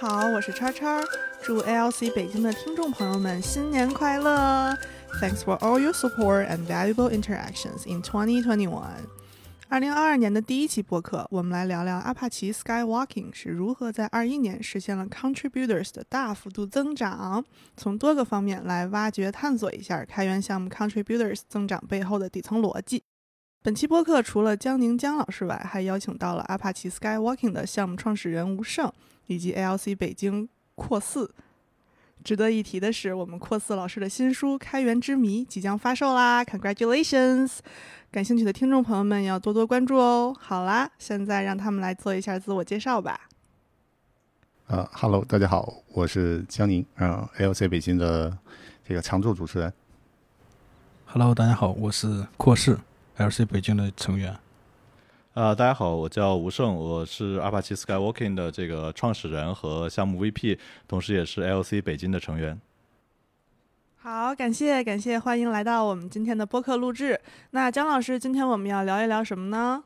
好，我是叉叉，祝 ALC 北京的听众朋友们新年快乐！Thanks for all your support and valuable interactions in 2021。二零二二年的第一期播客，我们来聊聊阿帕奇 Skywalking 是如何在二一年实现了 contributors 的大幅度增长，从多个方面来挖掘探索一下开源项目 contributors 增长背后的底层逻辑。本期播客除了江宁江老师外，还邀请到了阿帕奇 Skywalking 的项目创始人吴胜。以及 ALC 北京扩四，值得一提的是，我们扩四老师的新书《开源之谜》即将发售啦！Congratulations！感兴趣的听众朋友们要多多关注哦。好啦，现在让他们来做一下自我介绍吧。呃哈喽，大家好，我是江宁，嗯，ALC 北京的这个常驻主持人。Hello，大家好，我是扩四 LC 北京的成员。啊，大家好，我叫吴胜，我是阿帕奇 Skywalking 的这个创始人和项目 VP，同时也是 LC 北京的成员。好，感谢感谢，欢迎来到我们今天的播客录制。那姜老师，今天我们要聊一聊什么呢？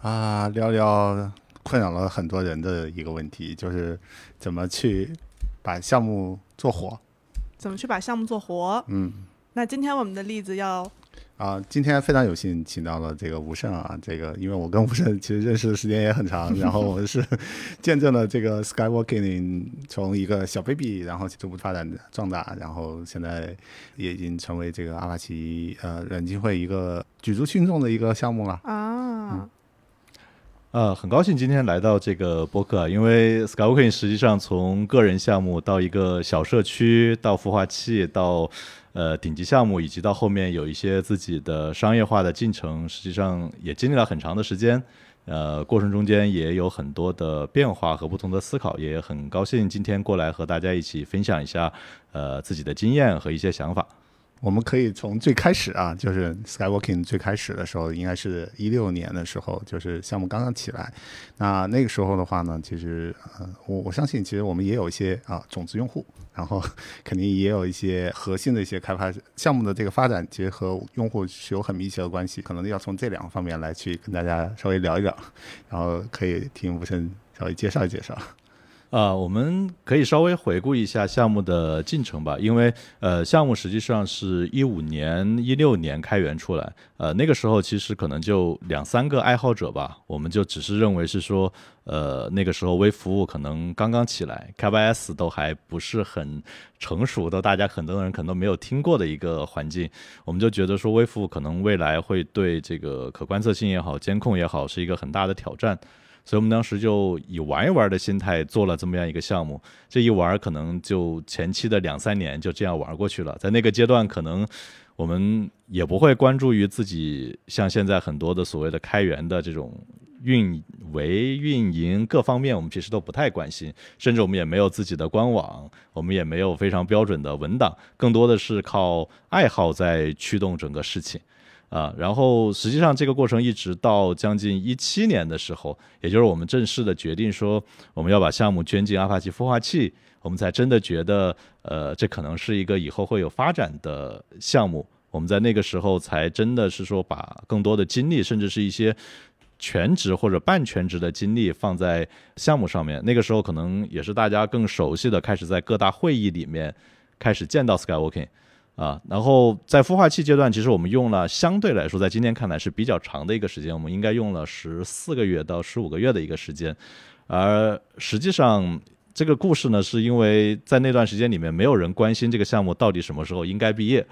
啊，聊聊困扰了很多人的一个问题，就是怎么去把项目做活。怎么去把项目做活？嗯，那今天我们的例子要。啊，今天非常有幸请到了这个吴胜啊，这个因为我跟吴胜其实认识的时间也很长，然后我们是 见证了这个 Skywalking 从一个小 baby，然后逐步发展壮大，然后现在也已经成为这个阿帕奇呃软金会一个举足轻重的一个项目了啊。呃，很高兴今天来到这个播客，因为 Skywalking 实际上从个人项目到一个小社区，到孵化器，到呃，顶级项目以及到后面有一些自己的商业化的进程，实际上也经历了很长的时间。呃，过程中间也有很多的变化和不同的思考，也很高兴今天过来和大家一起分享一下呃自己的经验和一些想法。我们可以从最开始啊，就是 Skywalking 最开始的时候，应该是一六年的时候，就是项目刚刚起来。那那个时候的话呢，其实呃，我我相信，其实我们也有一些啊种子用户，然后肯定也有一些核心的一些开发项目的这个发展，其实和用户是有很密切的关系。可能要从这两个方面来去跟大家稍微聊一聊，然后可以听吴生稍微介绍介绍。啊，我们可以稍微回顾一下项目的进程吧，因为呃，项目实际上是一五年、一六年开源出来，呃，那个时候其实可能就两三个爱好者吧，我们就只是认为是说，呃，那个时候微服务可能刚刚起来，KYS 都还不是很成熟的，大家很多人可能都没有听过的一个环境，我们就觉得说微服务可能未来会对这个可观测性也好、监控也好，是一个很大的挑战。所以我们当时就以玩一玩的心态做了这么样一个项目，这一玩可能就前期的两三年就这样玩过去了。在那个阶段，可能我们也不会关注于自己像现在很多的所谓的开源的这种运维、运营各方面，我们其实都不太关心，甚至我们也没有自己的官网，我们也没有非常标准的文档，更多的是靠爱好在驱动整个事情。啊，然后实际上这个过程一直到将近一七年的时候，也就是我们正式的决定说我们要把项目捐进阿帕奇孵化器，我们才真的觉得，呃，这可能是一个以后会有发展的项目。我们在那个时候才真的是说把更多的精力，甚至是一些全职或者半全职的精力放在项目上面。那个时候可能也是大家更熟悉的，开始在各大会议里面开始见到 Skywalking。啊，然后在孵化器阶段，其实我们用了相对来说，在今天看来是比较长的一个时间，我们应该用了十四个月到十五个月的一个时间，而实际上这个故事呢，是因为在那段时间里面，没有人关心这个项目到底什么时候应该毕业。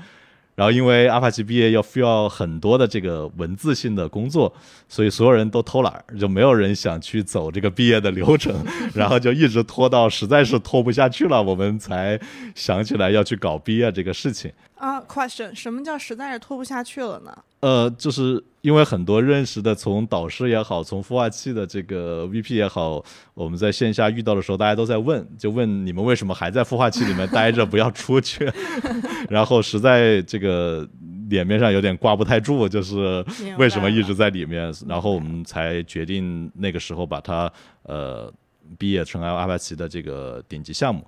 然后，因为阿帕奇毕业要需要很多的这个文字性的工作，所以所有人都偷懒，就没有人想去走这个毕业的流程，然后就一直拖到实在是拖不下去了，我们才想起来要去搞毕业这个事情。啊，question，什么叫实在是拖不下去了呢？呃，就是因为很多认识的，从导师也好，从孵化器的这个 VP 也好，我们在线下遇到的时候，大家都在问，就问你们为什么还在孵化器里面待着，不要出去？然后实在这个脸面上有点挂不太住，就是为什么一直在里面？然后我们才决定那个时候把它呃毕业成阿帕奇的这个顶级项目。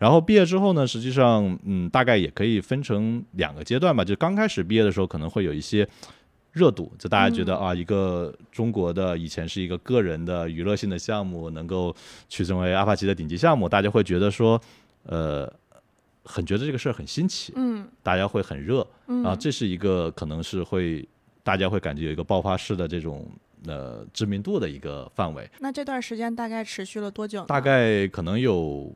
然后毕业之后呢，实际上，嗯，大概也可以分成两个阶段吧。就刚开始毕业的时候，可能会有一些热度，就大家觉得啊，一个中国的以前是一个个人的娱乐性的项目，能够去成为阿帕奇的顶级项目，大家会觉得说，呃，很觉得这个事儿很新奇，嗯大家会很热，嗯啊，这是一个可能是会大家会感觉有一个爆发式的这种呃知名度的一个范围，那这段时间大概持续了多久呢？大概可能有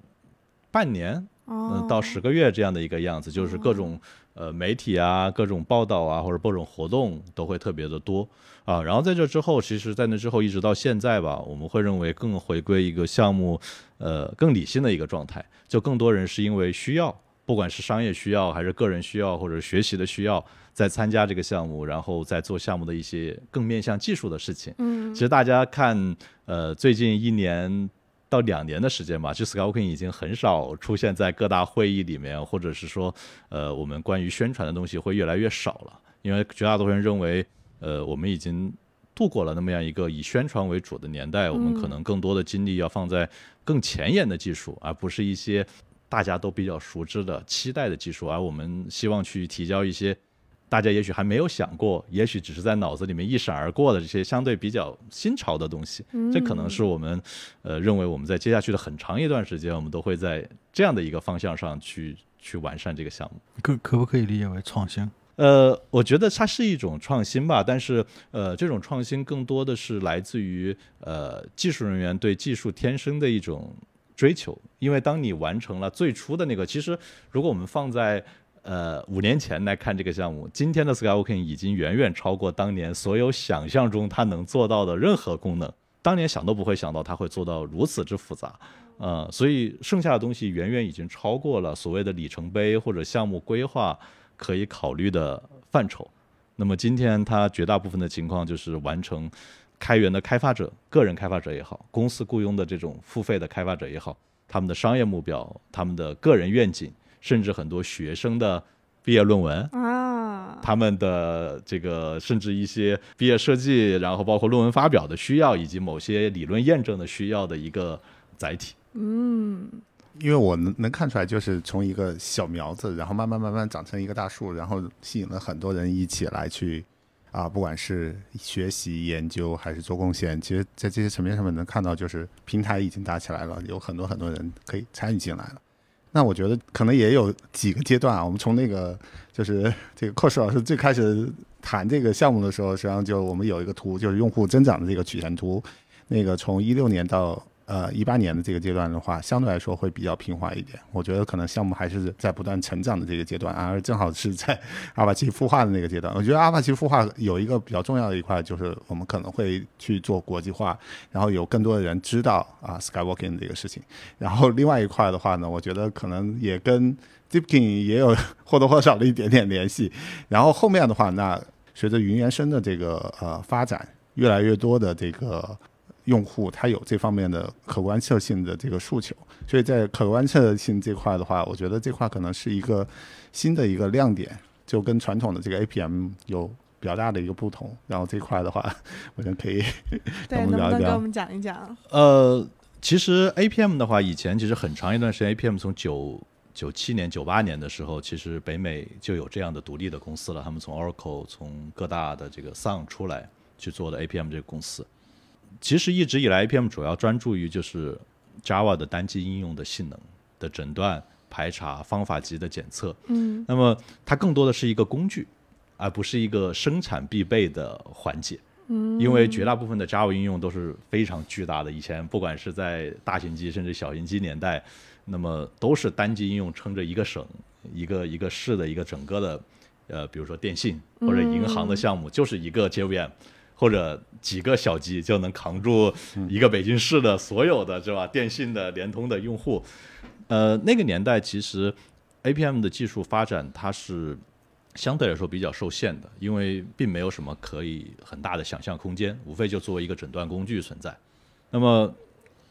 半年，哦嗯，到十个月这样的一个样子，就是各种呃媒体啊、各种报道啊，或者各种活动都会特别的多啊。然后在这之后，其实，在那之后一直到现在吧，我们会认为更回归一个项目呃更理性的一个状态，就更多人是因为需要，不管是商业需要还是个人需要或者学习的需要，在参加这个项目，然后在做项目的一些更面向技术的事情。嗯其实大家看，呃，最近一年到两年的时间吧，就 Skywalking 已经很少出现在各大会议里面，或者是说，呃，我们关于宣传的东西会越来越少了，因为绝大多数人认为，呃，我们已经度过了那么样一个以宣传为主的年代，我们可能更多的精力要放在更前沿的技术，而不是一些大家都比较熟知的、期待的技术，而我们希望去提交一些。大家也许还没有想过，也许只是在脑子里面一闪而过的这些相对比较新潮的东西，这可能是我们呃认为我们在接下去的很长一段时间，我们都会在这样的一个方向上去去完善这个项目。可可不可以理解为创新？呃，我觉得它是一种创新吧，但是呃，这种创新更多的是来自于呃技术人员对技术天生的一种追求，因为当你完成了最初的那个，其实如果我们放在呃五年前来看这个项目，今天的 Skywalking 已经远远超过当年所有想象中它能做到的任何功能，当年想都不会想到它会做到如此之复杂。呃，所以剩下的东西远远已经超过了所谓的里程碑或者项目规划可以考虑的范畴。那么今天它绝大部分的情况就是完成开源的开发者、个人开发者也好，公司雇佣的这种付费的开发者也好，他们的商业目标、他们的个人愿景，甚至很多学生的毕业论文，啊，他们的这个甚至一些毕业设计，然后包括论文发表的需要，以及某些理论验证的需要的一个载体。嗯因为我能能看出来，就是从一个小苗子，然后慢慢慢慢长成一个大树，然后吸引了很多人一起来去啊，不管是学习、研究还是做贡献，其实，在这些层面上面能看到，就是平台已经搭起来了，有很多很多人可以参与进来了。那我觉得可能也有几个阶段啊，我们从那个就是这个寇世老师最开始谈这个项目的时候，实际上就我们有一个图，就是用户增长的这个曲线图，那个从一六年到呃一八年的这个阶段的话，相对来说会比较平滑一点。我觉得可能项目还是在不断成长的这个阶段，而正好是在阿帕奇孵化的那个阶段。我觉得阿帕奇孵化有一个比较重要的一块，就是我们可能会去做国际化，然后有更多的人知道啊 Skywalking 这个事情。然后另外一块的话呢，我觉得可能也跟 Zipkin 也有或多或少的一点点联系。然后后面的话，那随着云原生的这个呃发展，越来越多的这个用户他有这方面的可观测性的这个诉求，所以在可观测性这块的话，我觉得这块可能是一个新的一个亮点，就跟传统的这个 APM 有比较大的一个不同。然后这块的话，我觉得可以对，能不我们聊一聊能给我们讲一讲？呃，其实 APM 的话，以前其实很长一段时间，APM 从九九七年、九八年的时候，其实北美就有这样的独立的公司了。他们从 Oracle、从各大的这个 Sun 出来去做的 APM 这个公司。其实一直以来，APM 主要专注于就是 Java 的单机应用的性能的诊断、排查、方法级的检测。嗯那么它更多的是一个工具，而不是一个生产必备的环节。嗯，因为绝大部分的 Java 应用都是非常巨大的，以前不管是在大型机甚至小型机年代，那么都是单机应用撑着一个省、一个一个市的一个整个的，呃，比如说电信或者银行的项目，就是一个 JVM。或者几个小机就能扛住一个北京市的所有的，是吧？电信的、联通的用户，呃，那个年代其实 APM 的技术发展它是相对来说比较受限的，因为并没有什么可以很大的想象空间，无非就作为一个诊断工具存在。那么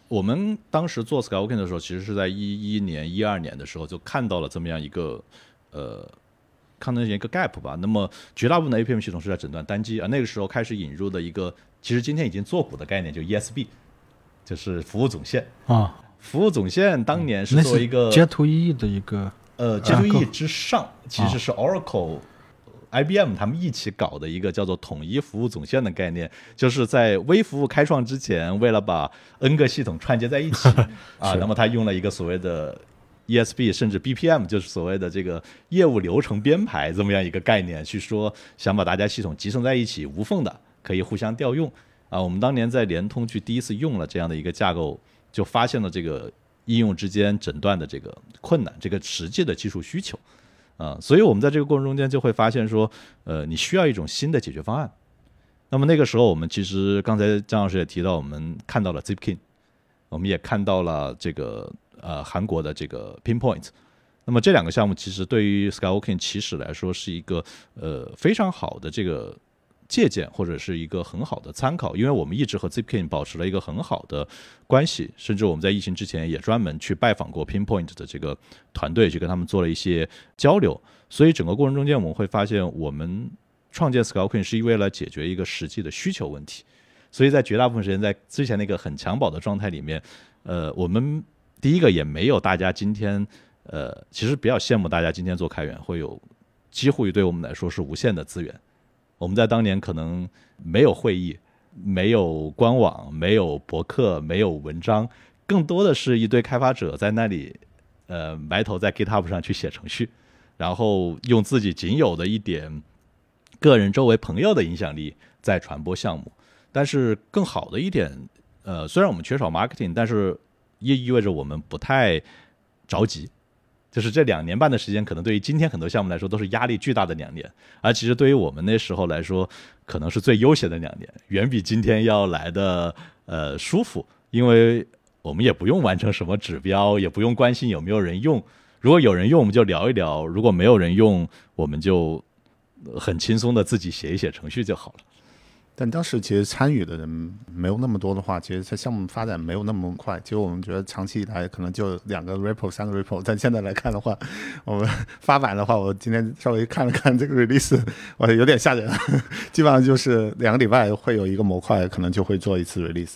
我们当时做 Skywalking 的时候，其实是在一一年、一二年的时候就看到了这么样一个呃。看到一个 gap 吧，那么绝大部分的 APM 系统是在诊断单机啊，那个时候开始引入的一个，其实今天已经做古的概念，就 ESB，就是服务总线。啊，服务总线当年是那作为一个是 Jet to E 的一个呃架构。J2E 之上，其实是 Oracle IBM 他们一起搞的一个叫做统一服务总线的概念，就是在微服务开创之前，为了把 N 个系统串接在一起 啊，那么他用了一个所谓的 ESB 甚至 BPM，就是所谓的这个业务流程编排这么样一个概念，去说想把大家系统集成在一起，无缝的可以互相调用啊。我们当年在联通去第一次用了这样的一个架构，就发现了这个应用之间诊断的这个困难，这个实际的技术需求。啊，所以我们在这个过程中间就会发现说，呃，你需要一种新的解决方案。那么那个时候，我们其实刚才张老师也提到，我们看到了 Zipkin，我们也看到了这个呃韩国的这个 Pinpoint。那么这两个项目其实对于 Skywalking 起始来说是一个呃非常好的这个。借鉴或者是一个很好的参考，因为我们一直和 Zipkin 保持了一个很好的关系，甚至我们在疫情之前也专门去拜访过 Pinpoint 的这个团队，去跟他们做了一些交流。所以整个过程中间，我们会发现，我们创建 Skywalking 是为了解决一个实际的需求问题。所以在绝大部分时间，在之前那个很襁褓的状态里面，呃，我们第一个也没有大家今天，呃，其实比较羡慕大家今天做开源会有几乎于对我们来说是无限的资源。我们在当年可能没有会议，没有官网，没有博客，没有文章，更多的是一堆开发者在那里，呃，埋头在 GitHub 上去写程序，然后用自己仅有的一点个人周围朋友的影响力在传播项目。但是更好的一点，呃，虽然我们缺少 marketing，但是也意味着我们不太着急。就是这两年半的时间，可能对于今天很多项目来说都是压力巨大的两年，而其实对于我们那时候来说，可能是最悠闲的两年，远比今天要来的呃舒服，因为我们也不用完成什么指标，也不用关心有没有人用，如果有人用，我们就聊一聊；如果没有人用，我们就很轻松的自己写一写程序就好了。但当时其实参与的人没有那么多的话，其实它项目发展没有那么快。其实我们觉得长期以来可能就两个 repo、三个 repo。但现在来看的话，我们 发版的话，我今天稍微看了看这个 release，我有点吓人。基本上就是两个礼拜会有一个模块，可能就会做一次 release。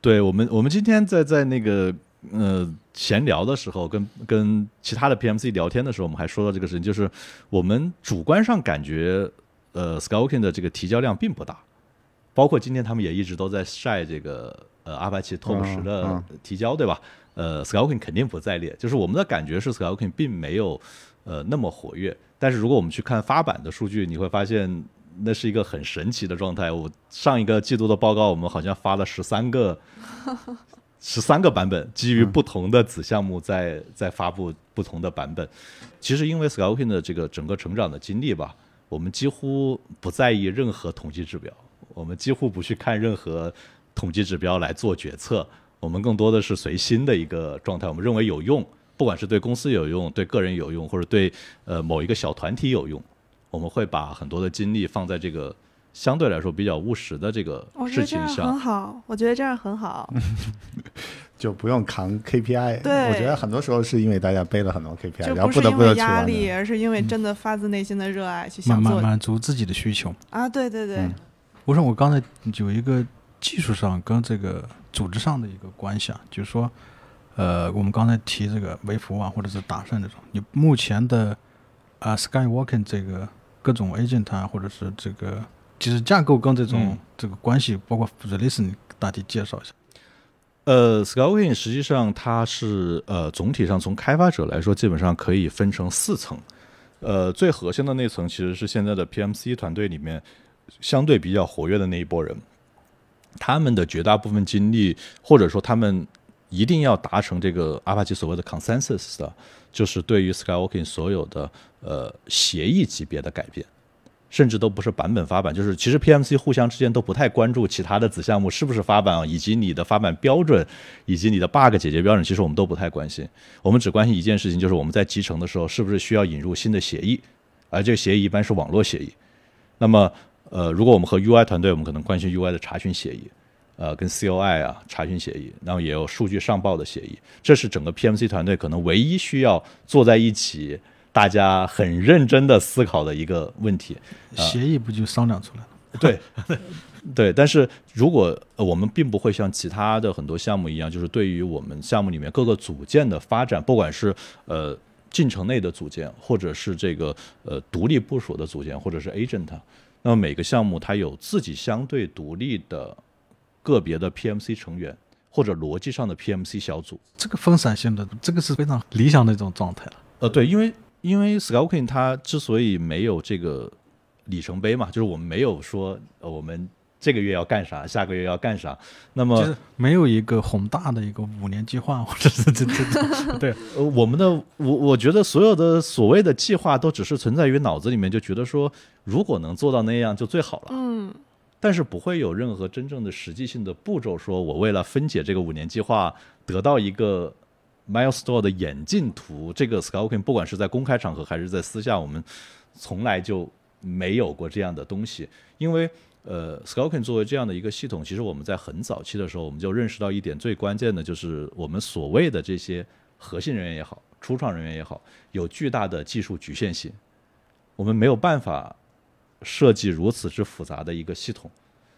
对我们，我们今天在在那个呃闲聊的时候，跟跟其他的 PMC 聊天的时候，我们还说到这个事情，就是我们主观上感觉，呃 s k y w a l k i n g 的这个提交量并不大。包括今天他们也一直都在晒这个呃阿帕奇 Top 十的提交，对吧？呃，Skywalking 肯定不在列。就是我们的感觉是 Skywalking 并没有呃那么活跃。但是如果我们去看发版的数据，你会发现那是一个很神奇的状态。我上一个季度的报告，我们好像发了十三个 十三个版本，基于不同的子项目在在发布不同的版本。其实因为 Skywalking 的这个整个成长的经历吧，我们几乎不在意任何统计指标。我们几乎不去看任何统计指标来做决策，我们更多的是随心的一个状态。我们认为有用，不管是对公司有用、对个人有用，或者对呃某一个小团体有用，我们会把很多的精力放在这个相对来说比较务实的这个事情上。很好，我觉得这样很好，就不用扛 KPI。对，我觉得很多时候是因为大家背了很多 KPI，然后不得不得压力，而是因为真的发自内心的热爱去想做，满满足自己的需求啊！对对对。我说我刚才有一个技术上跟这个组织上的一个关系啊，就是说，呃，我们刚才提这个微服务啊，或者是打算这种，你目前的啊，Skywalking 这个各种 agent 啊，或者是这个其实架构跟这种这个关系，包括 release，你大体介绍一下。呃，Skywalking 实际上它是呃总体上从开发者来说，基本上可以分成四层。呃，最核心的那层其实是现在的 PMC 团队里面。相对比较活跃的那一波人，他们的绝大部分精力，或者说他们一定要达成这个阿帕奇所谓的 consensus 的，就是对于 Skywalking 所有的呃协议级别的改变，甚至都不是版本发版，就是其实 PMC 互相之间都不太关注其他的子项目是不是发版，以及你的发版标准，以及你的 bug 解决标准，其实我们都不太关心，我们只关心一件事情，就是我们在集成的时候是不是需要引入新的协议，而这个协议一般是网络协议，那么。呃，如果我们和 UI 团队，我们可能关心 UI 的查询协议，呃，跟 COI 啊查询协议，然后也有数据上报的协议，这是整个 PMC 团队可能唯一需要坐在一起，大家很认真的思考的一个问题。协议不就商量出来了？对，对。但是如果我们并不会像其他的很多项目一样，就是对于我们项目里面各个组件的发展，不管是呃。进程内的组件，或者是这个呃独立部署的组件，或者是 agent。那么每个项目它有自己相对独立的个别的 PMC 成员，或者逻辑上的 PMC 小组。这个分散性的，这个是非常理想的一种状态了。呃，对，因为因为 Skywalking 它之所以没有这个里程碑嘛，就是我们没有说呃我们这个月要干啥，下个月要干啥，那么就是没有一个宏大的一个五年计划，或者是这这这，对，呃，我们的我我觉得所有的所谓的计划都只是存在于脑子里面，就觉得说如果能做到那样就最好了，嗯但是不会有任何真正的实际性的步骤，说我为了分解这个五年计划得到一个 milestone 的演进图。这个 Skywalking 不管是在公开场合还是在私下，我们从来就没有过这样的东西，因为。呃，Skoken 作为这样的一个系统，其实我们在很早期的时候，我们就认识到一点，最关键的就是我们所谓的这些核心人员也好，初创人员也好，有巨大的技术局限性，我们没有办法设计如此之复杂的一个系统，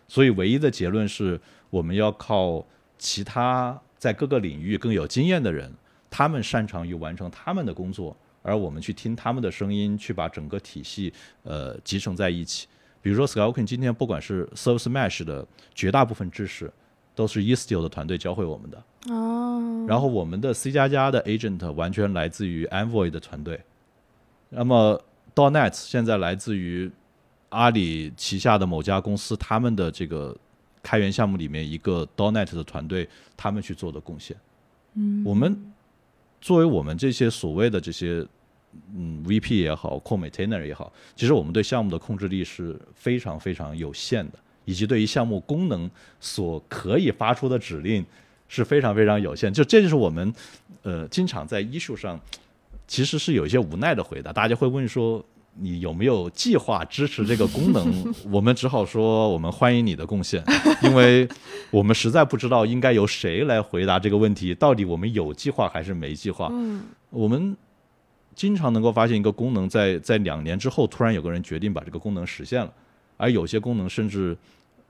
所以唯一的结论是我们要靠其他在各个领域更有经验的人，他们擅长于完成他们的工作，而我们去听他们的声音，去把整个体系呃集成在一起。比如说 Skywalking 今天不管是 Service Mesh 的绝大部分知识，都是 Istio 的团队教会我们的。哦，然后我们的 C 加加的 agent 完全来自于 Envoy 的团队，那么 .NET 现在来自于阿里旗下的某家公司，他们的这个开源项目里面一个 .NET 的团队，他们去做的贡献。嗯，我们作为我们这些所谓的这些嗯 VP 也好，Core Maintainer 也好，其实我们对项目的控制力是非常非常有限的，以及对于项目功能所可以发出的指令是非常非常有限。就这就是我们呃经常在 issue 上其实是有一些无奈的回答，大家会问说。你有没有计划支持这个功能？我们只好说，我们欢迎你的贡献，因为我们实在不知道应该由谁来回答这个问题。到底我们有计划还是没计划？嗯我们经常能够发现一个功能在在两年之后，突然有个人决定把这个功能实现了，而有些功能甚至，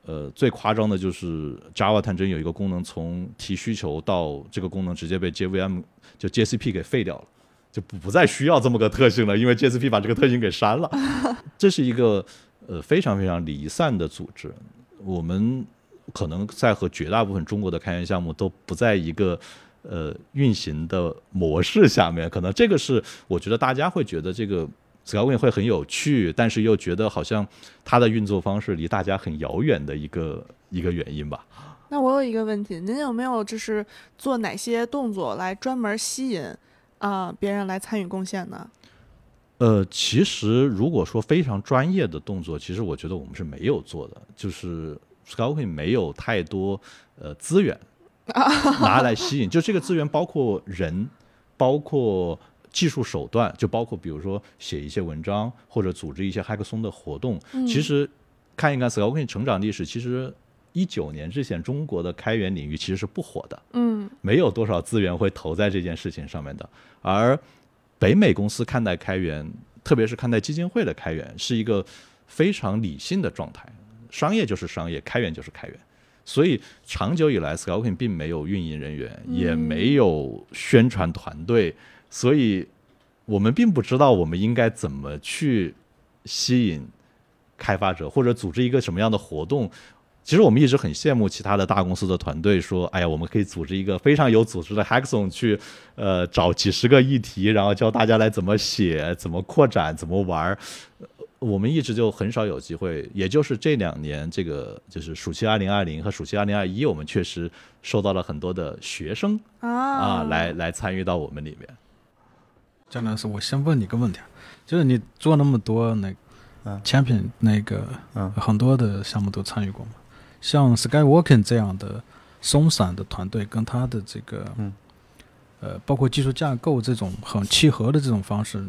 呃，最夸张的就是 Java 探针有一个功能从提需求到这个功能直接被 JVM 就 JCP 给废掉了。就不不再需要这么个特性了，因为 JCP 把这个特性给删了。这是一个呃非常非常离散的组织，我们可能在和绝大部分中国的开源项目都不在一个呃运行的模式下面，可能这个是我觉得大家会觉得这个 Skywin 会很有趣，但是又觉得好像它的运作方式离大家很遥远的一个一个原因吧。那我有一个问题，您有没有就是做哪些动作来专门吸引啊、别人来参与贡献呢？呃，其实如果说非常专业的动作，其实我觉得我们是没有做的，就是 Skywin 没有太多呃资源 拿来吸引，就这个资源包括人，包括技术手段，就包括比如说写一些文章或者组织一些 Hackathon 的活动。嗯其实看一看 Skyway 成长历史，其实一九年之前中国的开源领域其实是不火的。嗯没有多少资源会投在这件事情上面的。而北美公司看待开源，特别是看待基金会的开源，是一个非常理性的状态。商业就是商业，开源就是开源。所以长久以来，Skywalking 并没有运营人员，也没有宣传团队，所以我们并不知道我们应该怎么去吸引开发者，或者组织一个什么样的活动。其实我们一直很羡慕其他的大公司的团队，说，哎呀，我们可以组织一个非常有组织的 hackathon，去，呃，找几十个议题，然后教大家来怎么写、怎么扩展、怎么玩我们一直就很少有机会，也就是这两年，这个就是暑期二零二零和暑期二零二一，我们确实收到了很多的学生啊啊，来来参与到我们里面。江老师，我先问你个问题啊，就是你做那么多那嗯 champion 那个嗯很多的项目都参与过吗？像 Skywalking 这样的松散的团队，跟他的这个嗯呃，包括技术架构这种很契合的这种方式，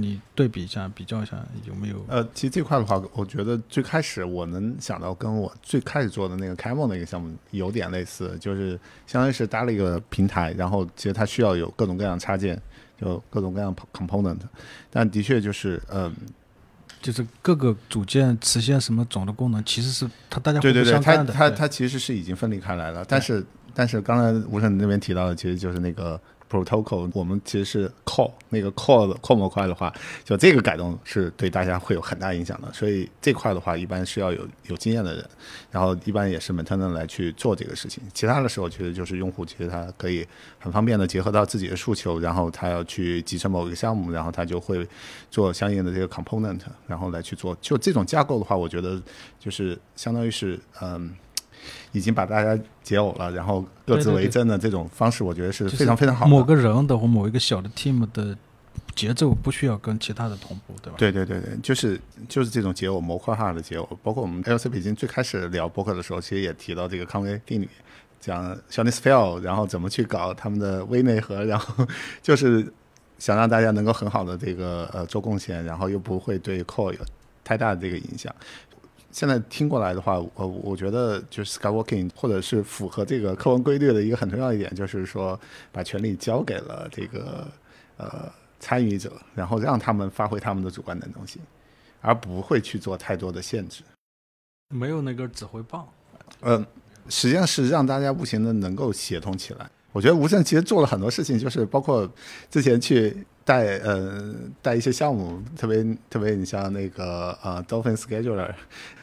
你对比一下、比较一下，有没有？呃，其实这块的话，我觉得最开始我能想到跟我最开始做的那个 Camel 那个项目有点类似，就是相当于是搭了一个平台，然后其实它需要有各种各样的插件，就各种各样的 component，但的确就是嗯。就是各个组件实现什么总的功能，其实是它大家对对对，它它它其实是已经分离开来了，但是但是刚才吴胜那边提到的，其实就是那个 protocol，我们其实是 Call 那个 Call 的 Call 模块的话，就这个改动是对大家会有很大影响的。所以这块的话，一般是要有有经验的人，然后一般也是 maintainer 来去做这个事情。其他的时候，其实就是用户其实他可以很方便的结合到自己的诉求，然后他要去集成某一个项目，然后他就会做相应的这个 component，然后来去做。就这种架构的话，我觉得就是相当于是嗯。已经把大家解耦了，然后各自为政的这种方式，我觉得是非常非常好的。某个人的或某一个小的 team 的节奏不需要跟其他的同步，对吧？对对对对，就是就是这种解耦模块化的解耦。包括我们 LC 北京最开始聊博客的时候，其实也提到这个康威定律，讲 s h a n i s f e l 然后怎么去搞他们的微内核，然后 就是想让大家能够很好的这个呃做贡献，然后又不会对 core 有太大的这个影响。现在听过来的话，我我觉得就是 Skywalking，或者是符合这个课文规律的一个很重要一点，就是说把权力交给了这个呃参与者，然后让他们发挥他们的主观能动性，而不会去做太多的限制。没有那根指挥棒。嗯，实际上是让大家无形的能够协同起来。我觉得吴胜其实做了很多事情，就是包括之前去带呃带一些项目，特别特别你像那个呃 Dolphin Scheduler。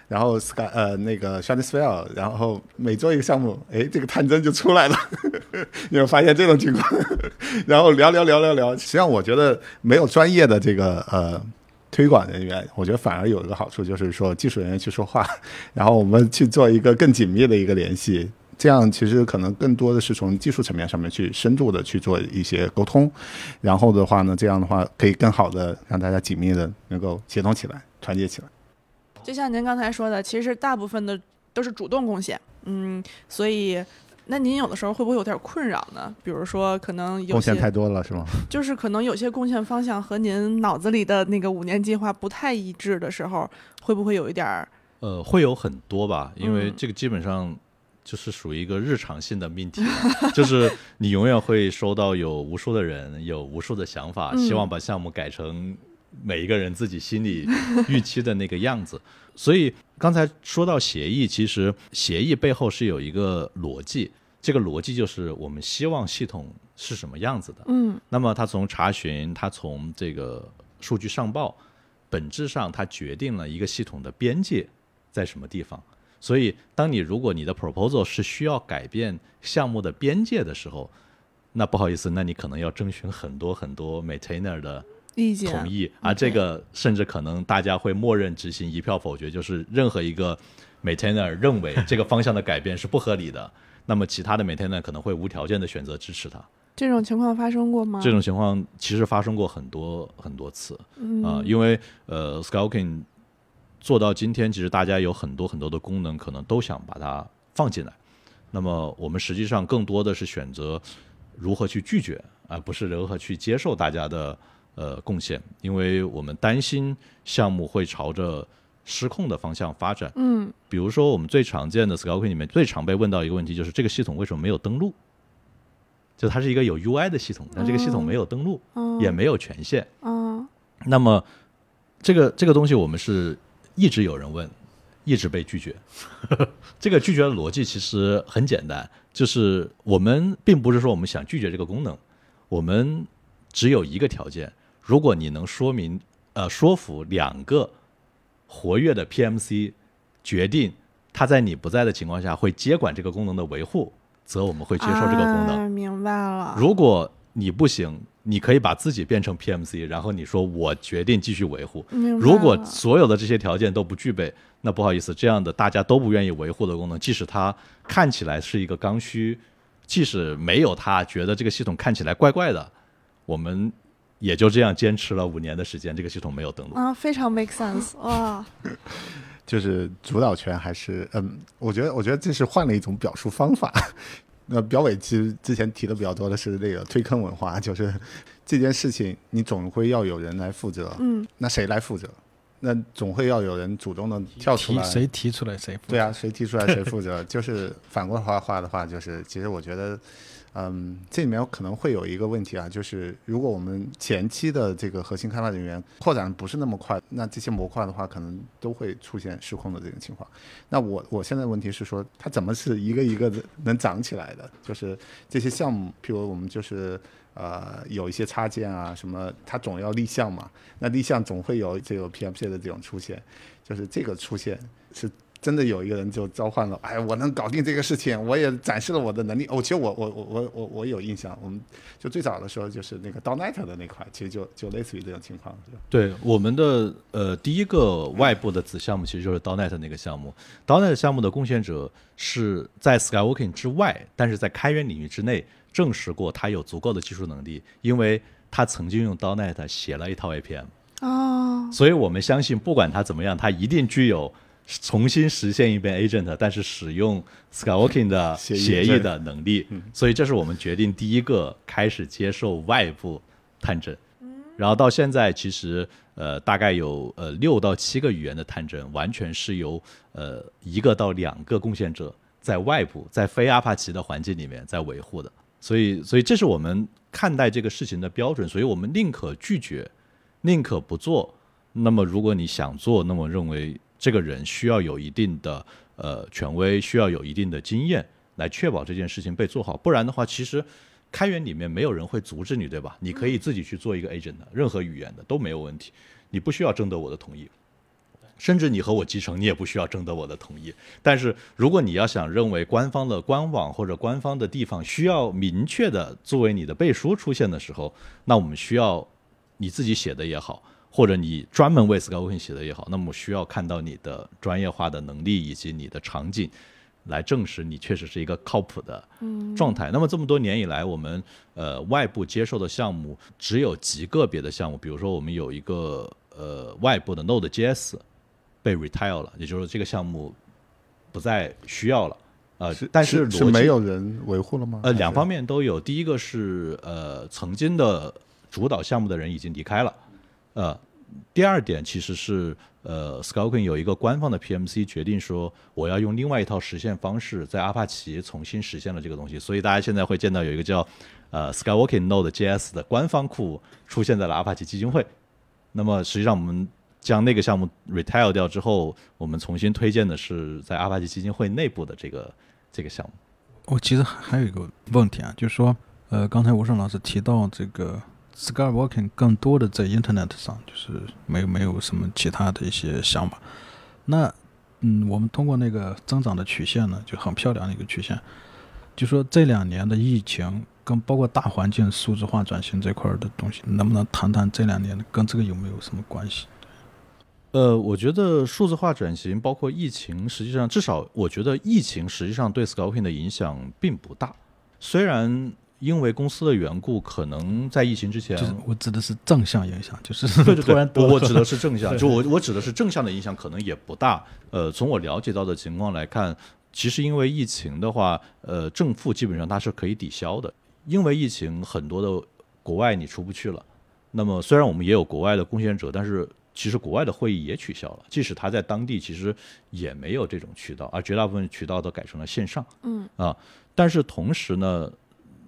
然后 sky 呃那个 s h a n i s p h e r e 然后每做一个项目，哎，这个探针就出来了，你有发现这种情况？然后聊聊聊聊聊，实际上我觉得没有专业的这个呃推广人员，我觉得反而有一个好处，就是说技术人员去说话，然后我们去做一个更紧密的一个联系，这样其实可能更多的是从技术层面上面去深度的去做一些沟通，然后的话呢，这样的话可以更好的让大家紧密的能够协同起来，团结起来。就像您刚才说的，其实大部分的都是主动贡献，嗯，所以那您有的时候会不会有点困扰呢？比如说，可能有贡献太多了，是吗？就是可能有些贡献方向和您脑子里的那个五年计划不太一致的时候，会不会有一点儿？呃，会有很多吧，因为这个基本上就是属于一个日常性的命题，就是你永远会收到有无数的人有无数的想法，希望把项目改成。每一个人自己心里预期的那个样子，所以刚才说到协议，其实协议背后是有一个逻辑，这个逻辑就是我们希望系统是什么样子的。嗯，那么它从查询，它从这个数据上报，本质上它决定了一个系统的边界在什么地方。所以，当你如果你的 proposal 是需要改变项目的边界的时候，那不好意思，那你可能要征询很多很多 maintainer 的意见。同意，啊这个甚至可能大家会默认执行，一票否决，就是任何一个 maintainer 认为这个方向的改变是不合理的，那么其他的 maintainer 可能会无条件的选择支持他。这种情况发生过吗？这种情况其实发生过很多很多次啊，因为呃 s k y k i n g 做到今天，其实大家有很多很多的功能，可能都想把它放进来。那么我们实际上更多的是选择如何去拒绝，而不是如何去接受大家的。呃，贡献，因为我们担心项目会朝着失控的方向发展。嗯，比如说我们最常见的 s k y l k 里面最常被问到一个问题就是这个系统为什么没有登录？就它是一个有 UI 的系统，但这个系统没有登录，也没有权限。嗯，那么这个这个东西我们是一直有人问，一直被拒绝。这个拒绝的逻辑其实很简单，就是我们并不是说我们想拒绝这个功能，我们只有一个条件。如果你能说明，呃，说服两个活跃的 PMC 决定他在你不在的情况下会接管这个功能的维护，则我们会接受这个功能。明白了。如果你不行，你可以把自己变成 PMC，然后你说我决定继续维护。如果所有的这些条件都不具备，那不好意思，这样的大家都不愿意维护的功能，即使它看起来是一个刚需，即使没有它，觉得这个系统看起来怪怪的，我们。也就这样坚持了五年的时间，这个系统没有登录啊，非常 make sense 哇！就是主导权还是嗯，我觉得我觉得这是换了一种表述方法。那表伟其实之前提的比较多的是那个推坑文化，就是这件事情你总会要有人来负责，嗯，那谁来负责？那总会要有人主动的跳出来，谁提出来谁负责？对啊，谁提出来谁负责？就是反过来话的话，就是其实我觉得。嗯，这里面可能会有一个问题啊，就是如果我们前期的这个核心开发人员扩展不是那么快，那这些模块的话，可能都会出现失控的这种情况。那我我现在问题是说，它怎么是一个一个的能长起来的？就是这些项目，譬如我们就是呃有一些插件啊什么，它总要立项嘛，那立项总会有这个 PMC 的这种出现，就是这个出现是。真的有一个人就召唤了，哎，我能搞定这个事情，我也展示了我的能力。哦，其实我我我我我我有印象，我们就最早的时候就是那个 Donet 的那块，其实就就类似于这种情况。对，我们的呃第一个外部的子项目其实就是 Donet 那个项目。Donet 项目的贡献者是在 Skywalking 之外，但是在开源领域之内证实过他有足够的技术能力，因为他曾经用 Donet 写了一套 APM。哦。所以我们相信，不管他怎么样，他一定具有。重新实现一遍 agent，但是使用 Skywalking 的协议的能力，所以这是我们决定第一个开始接受外部探针。然后到现在，其实呃大概有呃六到七个语言的探针，完全是由呃一个到两个贡献者在外部在非阿帕奇的环境里面在维护的。所以所以这是我们看待这个事情的标准。所以我们宁可拒绝，宁可不做。那么如果你想做，那么认为。这个人需要有一定的呃权威，需要有一定的经验，来确保这件事情被做好。不然的话，其实开源里面没有人会阻止你，对吧？你可以自己去做一个 agent，任何语言的都没有问题，你不需要征得我的同意，甚至你和我集成，你也不需要征得我的同意。但是如果你要想认为官方的官网或者官方的地方需要明确的作为你的背书出现的时候，那我们需要你自己写的也好。或者你专门为 Skywalking 写的也好，那么需要看到你的专业化的能力以及你的场景，来证实你确实是一个靠谱的状态。那么这么多年以来，我们呃外部接受的项目只有极个别的项目，比如说我们有一个呃外部的 Node.js 被 retire 了，也就是这个项目不再需要了。呃，但是是没有人维护了吗？呃，两方面都有。第一个是呃曾经的主导项目的人已经离开了，呃。第二点其实是，呃，Skywalking 有一个官方的 PMC 决定说，我要用另外一套实现方式，在阿帕奇重新实现了这个东西。所以大家现在会见到有一个叫呃 Skywalking Node.js 的官方库出现在了阿帕奇基金会。那么实际上我们将那个项目 retire 掉之后，我们重新推荐的是在阿帕奇基金会内部的这个这个项目。我其实还有一个问题啊，就是说，呃，刚才吴胜老师提到这个。Skywalking 更多的在 Internet 上，就是没有没有什么其他的一些想法。那嗯，我们通过那个增长的曲线呢，就很漂亮的一个曲线。就说这两年的疫情跟包括大环境数字化转型这块的东西，能不能谈谈这两年跟这个有没有什么关系？呃，我觉得数字化转型包括疫情，实际上至少我觉得疫情实际上对 Skywalking 的影响并不大，虽然。因为公司的缘故，可能在疫情之前，我指的是正向影响，就是 突然我我指的是正向，就我我指的是正向的影响，可能也不大。呃，从我了解到的情况来看，其实因为疫情的话，呃，正负基本上它是可以抵消的。因为疫情，很多的国外你出不去了。那么虽然我们也有国外的贡献者，但是其实国外的会议也取消了，即使他在当地，其实也没有这种渠道，而绝大部分渠道都改成了线上。嗯啊，但是同时呢。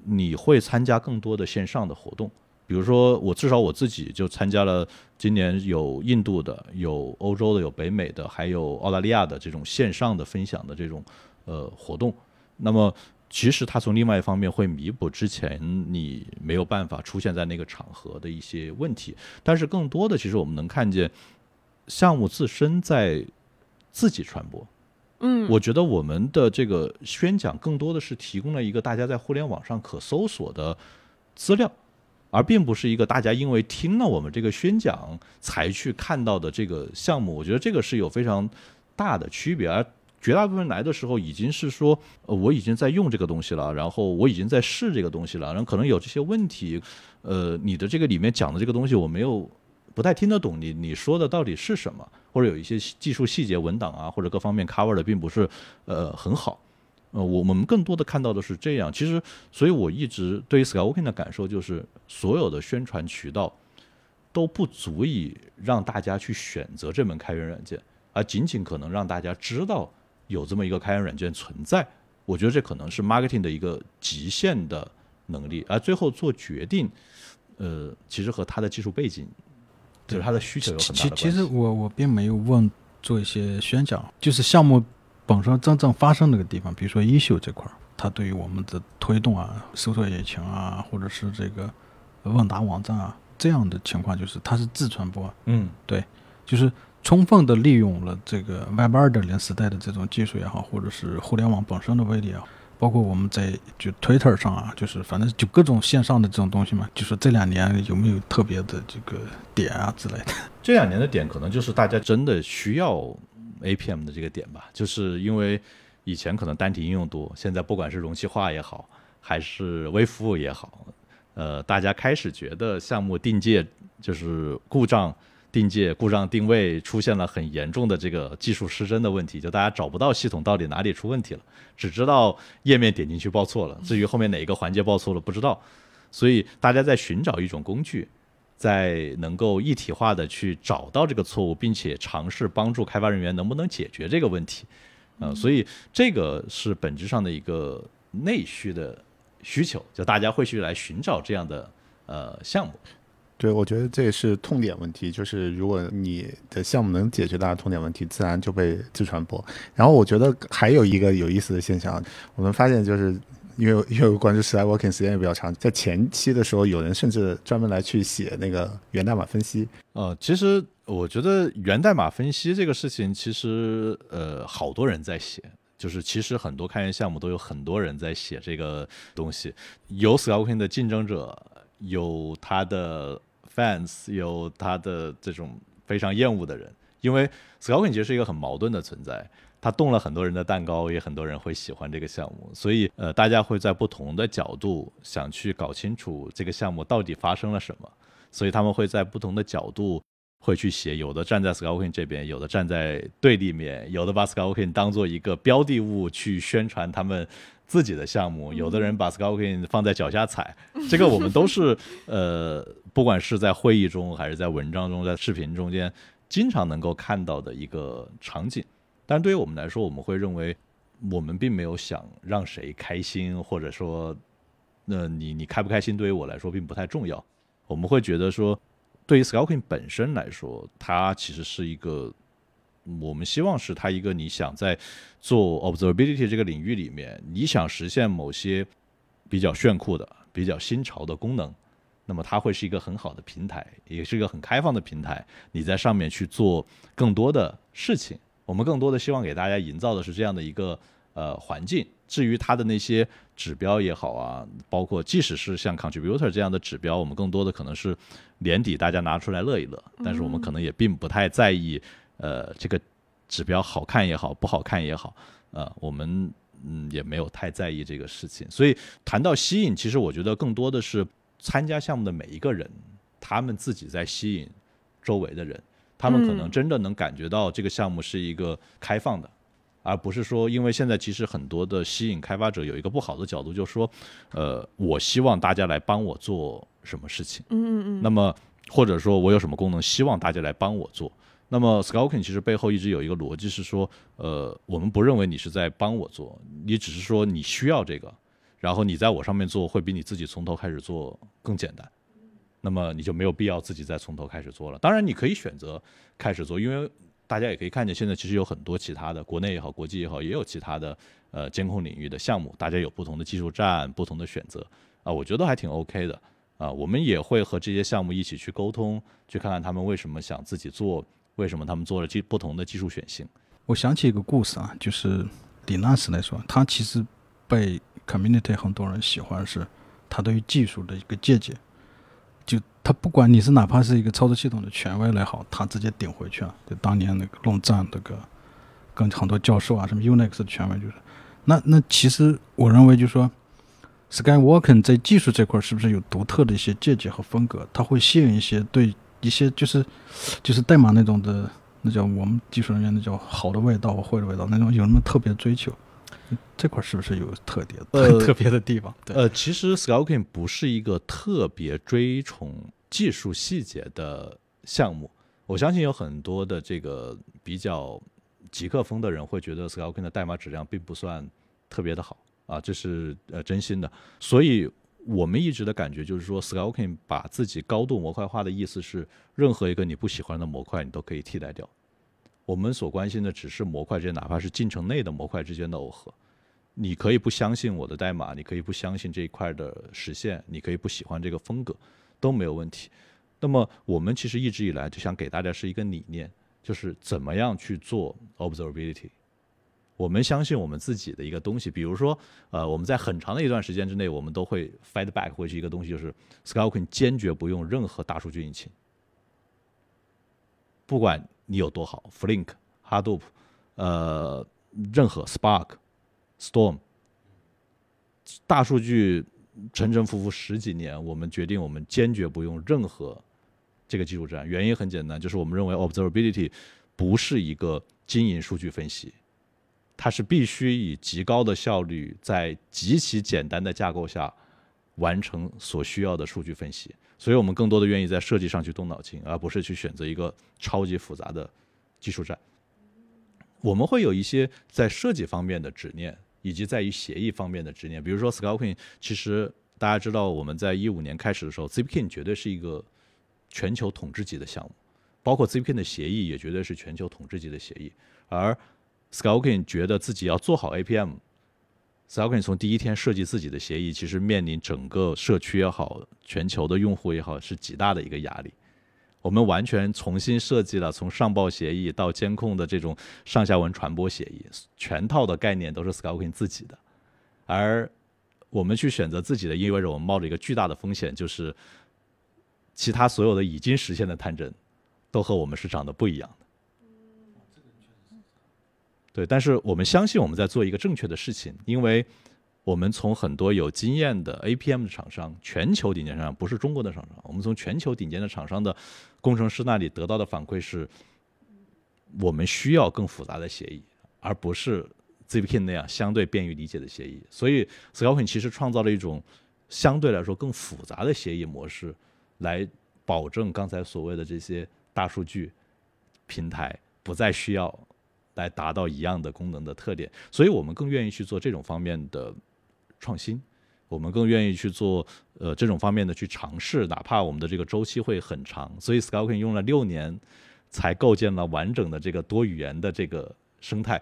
你会参加更多的线上的活动，比如说我至少我自己就参加了今年有印度的、有欧洲的、有北美的，还有澳大利亚的这种线上的分享的这种呃活动。那么其实它从另外一方面会弥补之前你没有办法出现在那个场合的一些问题，但是更多的其实我们能看见项目自身在自己传播。嗯，我觉得我们的这个宣讲更多的是提供了一个大家在互联网上可搜索的资料，而并不是一个大家因为听了我们这个宣讲才去看到的这个项目。我觉得这个是有非常大的区别。而绝大部分来的时候已经是说，呃，我已经在用这个东西了，然后我已经在试这个东西了，然后可能有这些问题，呃，你的这个里面讲的这个东西我没有。不太听得懂你你说的到底是什么，或者有一些技术细节文档啊，或者各方面 cover 的并不是呃很好，呃，我们更多的看到的是这样。其实，所以我一直对于 Skywalking 的感受就是，所有的宣传渠道都不足以让大家去选择这门开源软件，而仅仅可能让大家知道有这么一个开源软件存在。我觉得这可能是 marketing 的一个极限的能力，而最后做决定，呃，其实和他的技术背景，就是他的需求有很大的。其其实我我并没有问做一些宣讲，就是项目本身真正发生那个地方，比如说 issue 这块儿，它对于我们的推动啊、搜索引擎啊，或者是这个问答网站啊这样的情况，就是它是自传播，嗯对就是充分的利用了这个 Web 二点零时代的这种技术也好，或者是互联网本身的威力也好，包括我们在就 Twitter 上啊，就是反正就各种线上的这种东西嘛，就是这两年有没有特别的这个点啊之类的？这两年的点可能就是大家真的需要 APM 的这个点吧，就是因为以前可能单体应用多，现在不管是容器化也好，还是微服务也好，呃，大家开始觉得项目定界就是故障定界、故障定位出现了很严重的这个技术失真的问题，就大家找不到系统到底哪里出问题了，只知道页面点进去报错了，至于后面哪一个环节报错了不知道，所以大家在寻找一种工具。在能够一体化的去找到这个错误，并且尝试帮助开发人员能不能解决这个问题，呃，所以这个是本质上的一个内需的需求，就大家会去来寻找这样的呃项目。对，我觉得这也是痛点问题，就是如果你的项目能解决大家痛点问题，自然就被自传播。然后我觉得还有一个有意思的现象，我们发现就是。因为因为我关注 Sky Working 时间也比较长，在前期的时候，有人甚至专门来去写那个源代码分析。呃，其实我觉得源代码分析这个事情，其实呃好多人在写，就是其实很多开源项目都有很多人在写这个东西，有 Sky Working 的竞争者，有他的 fans，有他的这种非常厌恶的人，因为实是一个很矛盾的存在。他动了很多人的蛋糕，也很多人会喜欢这个项目，所以呃，大家会在不同的角度想去搞清楚这个项目到底发生了什么，所以他们会在不同的角度会去写，有的站在 Skywalking 这边，有的站在对立面，有的把 Skywalking 当做一个标的物去宣传他们自己的项目，有的人把 Skywalking 放在脚下踩，这个我们都是呃，不管是在会议中还是在文章中，在视频中间，经常能够看到的一个场景。但对于我们来说，我们会认为，我们并没有想让谁开心，或者说，那你你开不开心，对于我来说并不太重要。我们会觉得说，对于 Skulking 本身来说，它其实是一个，我们希望是它一个你想在做 Observability 这个领域里面，你想实现某些比较炫酷的、比较新潮的功能，那么它会是一个很好的平台，也是一个很开放的平台，你在上面去做更多的事情。我们更多的希望给大家营造的是这样的一个呃环境。至于它的那些指标也好啊，包括即使是像 contributor 这样的指标，我们更多的可能是年底大家拿出来乐一乐。但是我们可能也并不太在意，呃，这个指标好看也好，不好看也好，呃，我们嗯也没有太在意这个事情。所以谈到吸引，其实我觉得更多的是参加项目的每一个人，他们自己在吸引周围的人。他们可能真的能感觉到这个项目是一个开放的，而不是说，因为现在其实很多的吸引开发者有一个不好的角度，就是说，呃，我希望大家来帮我做什么事情，嗯嗯嗯，那么或者说我有什么功能，希望大家来帮我做。那么 s k y w a k i n g 其实背后一直有一个逻辑是说，呃，我们不认为你是在帮我做，你只是说你需要这个，然后你在我上面做会比你自己从头开始做更简单。那么你就没有必要自己再从头开始做了。当然，你可以选择开始做，因为大家也可以看见，现在其实有很多其他的，国内也好，国际也好，也有其他的呃监控领域的项目，大家有不同的技术站，不同的选择啊，我觉得还挺 OK 的啊。我们也会和这些项目一起去沟通，去看看他们为什么想自己做，为什么他们做了技不同的技术选型。我想起一个故事啊，就是李纳斯来说，他其实被 community 很多人喜欢，是他对于技术的一个见解。就他不管你是哪怕是一个操作系统的权威来好，他直接顶回去啊！就当年那个论战那个，跟很多教授啊，什么 Unix 的权威就是，那那其实我认为就是说，Skywalking 在技术这块是不是有独特的一些见解和风格？它会吸引一些对一些就是就是代码那种的，那叫我们技术人员那叫好的味道或坏的味道那种有什么特别追求？这块是不是有特别？呃，特别的地方？对，呃，其实 Skywalking 不是一个特别追崇技术细节的项目。我相信有很多的这个比较极客风的人会觉得 Skywalking 的代码质量并不算特别的好啊，这是呃真心的。所以我们一直的感觉就是说，Skylking 把自己高度模块化的意思是，任何一个你不喜欢的模块，你都可以替代掉。我们所关心的只是模块之间，哪怕是进程内的模块之间的耦合。你可以不相信我的代码，你可以不相信这一块的实现，你可以不喜欢这个风格，都没有问题。那么我们其实一直以来就想给大家是一个理念，就是怎么样去做 observability。我们相信我们自己的一个东西，比如说，呃，我们在很长的一段时间之内，我们都会 feedback 回去一个东西，就是 Skylkin 坚决不用任何大数据引擎，不管你有多好，Flink、Hadoop，呃，任何 Spark、Storm，大数据沉沉浮浮十几年，我们决定我们坚决不用任何这个技术站。原因很简单，就是我们认为 observability 不是一个经营数据分析。它是必须以极高的效率，在极其简单的架构下完成所需要的数据分析，所以我们更多的愿意在设计上去动脑筋，而不是去选择一个超级复杂的技术栈。我们会有一些在设计方面的执念，以及在于协议方面的执念。比如说 s k y l i n 其实大家知道，我们在一五年开始的时候，Zipkin 绝对是一个全球统治级的项目，包括 Zipkin 的协议也绝对是全球统治级的协议，而 skylking 觉得自己要做好 APM APM，Skylkin 从第一天设计自己的协议，其实面临整个社区也好，全球的用户也好，是极大的一个压力。我们完全重新设计了从上报协议到监控的这种上下文传播协议，全套的概念都是 Skalkin 自己的。而我们去选择自己的，意味着我们冒着一个巨大的风险，就是其他所有的已经实现的探针，都和我们是长得不一样。对，但是我们相信我们在做一个正确的事情，因为我们从很多有经验的 APM 的厂商，全球顶尖厂商，不是中国的厂商，我们从全球顶尖的厂商的工程师那里得到的反馈是，我们需要更复杂的协议，而不是 ZPK 那样相对便于理解的协议。所以 s k y l i n 其实创造了一种相对来说更复杂的协议模式，来保证刚才所谓的这些大数据平台不再需要。来达到一样的功能的特点，所以我们更愿意去做这种方面的创新，我们更愿意去做呃这种方面的去尝试，哪怕我们的这个周期会很长。所以 Skylkin 用了六年才构建了完整的这个多语言的这个生态，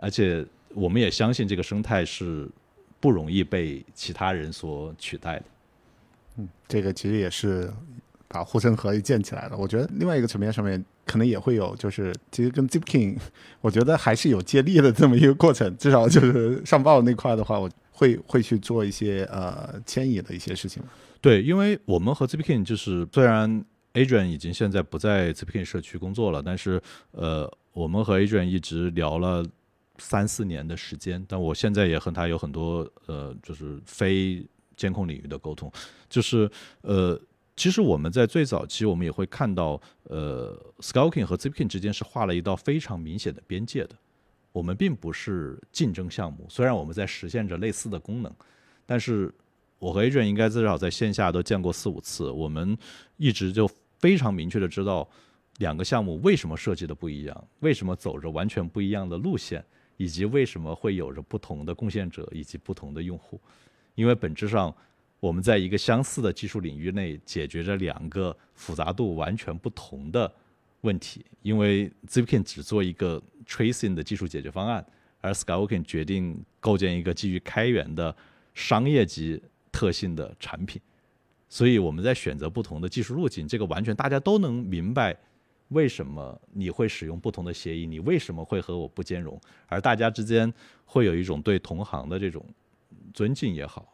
而且我们也相信这个生态是不容易被其他人所取代的。嗯，这个其实也是。把护城河也建起来了。我觉得另外一个层面上面可能也会有，就是其实跟 Zipkin，我觉得还是有接力的这么一个过程。至少就是上报那块的话，我会会去做一些呃迁移的一些事情。对，因为我们和 Zipkin 就是虽然 Adrian 已经现在不在 Zipkin 社区工作了，但是呃，我们和 Adrian 一直聊了三四年的时间。但我现在也和他有很多呃，就是非监控领域的沟通，就是呃。其实我们在最早期，我们也会看到，呃，Skalking 和 Zipkin 之间是画了一道非常明显的边界的。我们并不是竞争项目，虽然我们在实现着类似的功能，但是我和 Adrian 应该至少在线下都见过四五次，我们一直就非常明确的知道两个项目为什么设计的不一样，为什么走着完全不一样的路线，以及为什么会有着不同的贡献者以及不同的用户，因为本质上。我们在一个相似的技术领域内解决着两个复杂度完全不同的问题，因为 Zipkin 只做一个 tracing 的技术解决方案，而 Skywalking 决定构建一个基于开源的商业级特性的产品，所以我们在选择不同的技术路径，这个完全大家都能明白为什么你会使用不同的协议，你为什么会和我不兼容，而大家之间会有一种对同行的这种尊敬也好。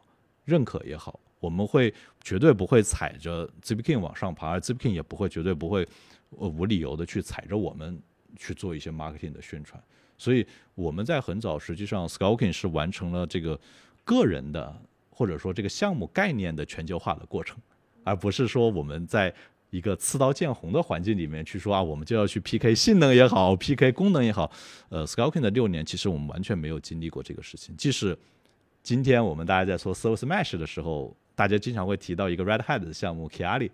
认可也好，我们会绝对不会踩着 Zipkin 往上爬，而 Zipkin 也不会绝对不会呃无理由的去踩着我们去做一些 marketing 的宣传。所以我们在很早，实际上 Skylkin 是完成了这个个人的或者说这个项目概念的全球化的过程，而不是说我们在一个刺刀见红的环境里面去说啊，我们就要去 PK 性能也好，PK 功能也好。呃，Skylkin 的六年，其实我们完全没有经历过这个事情，即使。今天我们大家在说 Service Mesh 的时候，大家经常会提到一个 Red Hat 的项目 Kiali，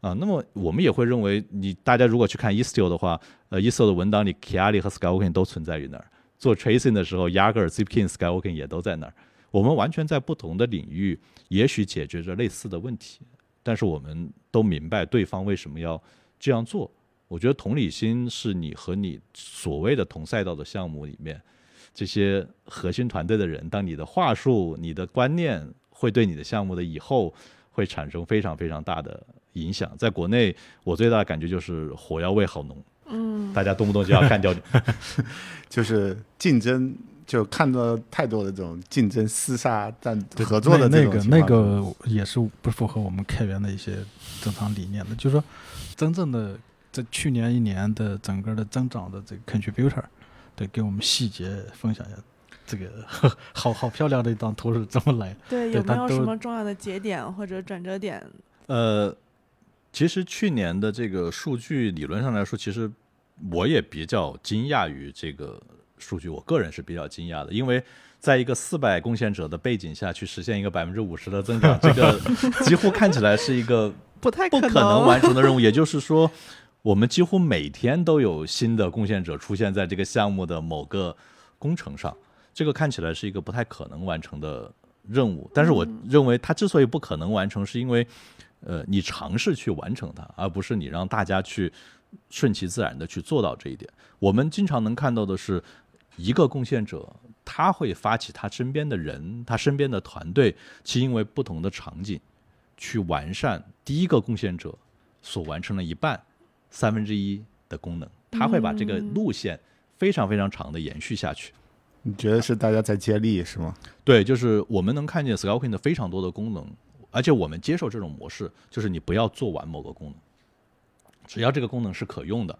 啊，那么我们也会认为，你大家如果去看 Istio 的话，呃，Istio 的文档里 Kiali 和 Skywalking 都存在于那儿。做 Tracing 的时候，压根儿 Zipkin、Skywalking 也都在那儿。我们完全在不同的领域，也许解决着类似的问题，但是我们都明白对方为什么要这样做。我觉得同理心是你和你所谓的同赛道的项目里面这些核心团队的人，当你的话术、你的观念会对你的项目的以后会产生非常非常大的影响。在国内，我最大的感觉就是火药味好浓，嗯，大家动不动就要干掉你。就是竞争，就看到太多的这种竞争、厮杀、战合作的那那个那个也是不符合我们开源的一些正常理念的。就是说，真正的在去年一年的整个的增长的这个 contributor，对，给我们细节分享一下。这个好好漂亮的一张图是怎么来的？对，有没有什么重要的节点或者转折点？呃，其实去年的这个数据理论上来说，其实我也比较惊讶于这个数据，我个人是比较惊讶的，因为在一个四百贡献者的背景下去实现一个百分之五十的增长，这个 几乎看起来是一个不太不可能能完成的任务。也就是说，我们几乎每天都有新的贡献者出现在这个项目的某个工程上，这个看起来是一个不太可能完成的任务。但是我认为它之所以不可能完成，是因为呃你尝试去完成它，而不是你让大家去顺其自然的去做到这一点。我们经常能看到的是，一个贡献者他会发起他身边的人，他身边的团队，去因为不同的场景去完善第一个贡献者所完成的一半三分之一的功能，它会把这个路线非常非常长的延续下去。你觉得是大家在接力是吗？对，就是我们能看见 Skyworking 的非常多的功能，而且我们接受这种模式，就是你不要做完某个功能，只要这个功能是可用的，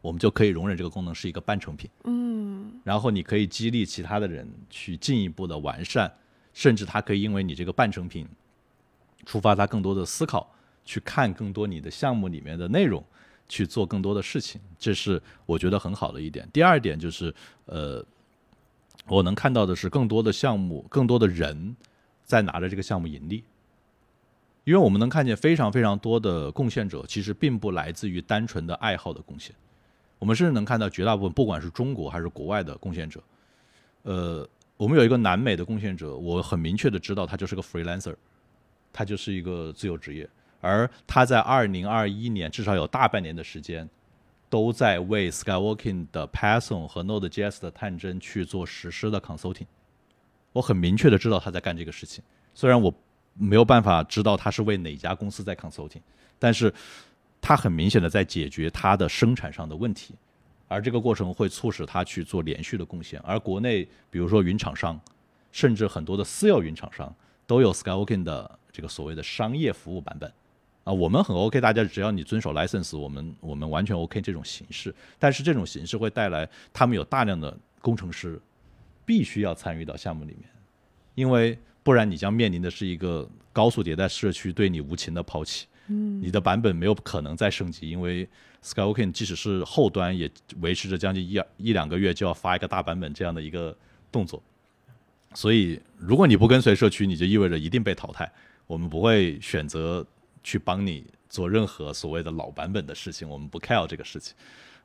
我们就可以容忍这个功能是一个半成品。嗯然后你可以激励其他的人去进一步的完善，甚至他可以因为你这个半成品，触发他更多的思考，去看更多你的项目里面的内容，去做更多的事情，这是我觉得很好的一点。第二点就是，呃，我能看到的是更多的项目，更多的人在拿着这个项目盈利。因为我们能看见非常非常多的贡献者，其实并不来自于单纯的爱好的贡献。我们甚至能看到绝大部分，不管是中国还是国外的贡献者，呃，我们有一个南美的贡献者，我很明确的知道他就是个 freelancer，他就是一个自由职业，而他在二零二一年至少有大半年的时间，都在为 Skywalking 的 Python 和 Node.js 的探针去做实施的 consulting。我很明确的知道他在干这个事情，虽然我没有办法知道他是为哪家公司在 consulting，但是他很明显的在解决他的生产上的问题，而这个过程会促使他去做连续的贡献。而国内比如说云厂商，甚至很多的私有云厂商都有 Skywalking 的这个所谓的商业服务版本。啊，我们很 OK，大家只要你遵守 license，我们我们完全 OK 这种形式。但是这种形式会带来他们有大量的工程师必须要参与到项目里面，因为不然你将面临的是一个高速迭代社区对你无情的抛弃。嗯你的版本没有可能再升级，因为 Skywalking 即使是后端也维持着将近一一两个月就要发一个大版本这样的一个动作，所以如果你不跟随社区，你就意味着一定被淘汰。我们不会选择去帮你做任何所谓的老版本的事情，我们不 care 这个事情。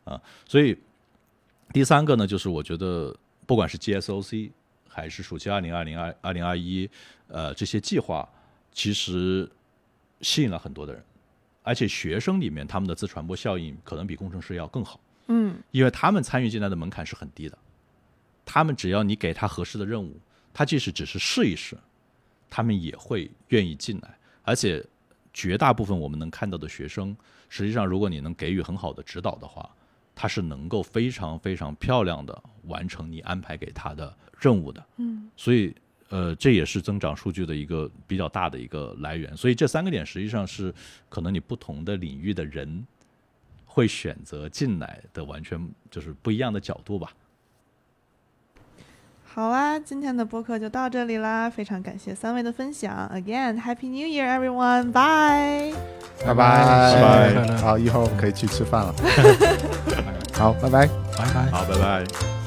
啊。所以第三个呢，就是我觉得不管是 GSOC 还是暑期二零二零二二零二一，呃，这些计划其实吸引了很多的人，而且学生里面他们的自传播效应可能比工程师要更好，嗯。因为他们参与进来的门槛是很低的，他们只要你给他合适的任务，他即使只是试一试，他们也会愿意进来，而且绝大部分我们能看到的学生，实际上如果你能给予很好的指导的话，他是能够非常非常漂亮的完成你安排给他的任务的。嗯所以呃，这也是增长数据的一个比较大的一个来源。所以这三个点实际上是可能你不同的领域的人会选择进来的完全就是不一样的角度吧。好啦，今天的播客就到这里啦，非常感谢三位的分享。Again, Happy New Year, everyone! Bye. 拜拜拜拜好，以后可以去吃饭了。好，拜拜。拜拜。好，拜拜。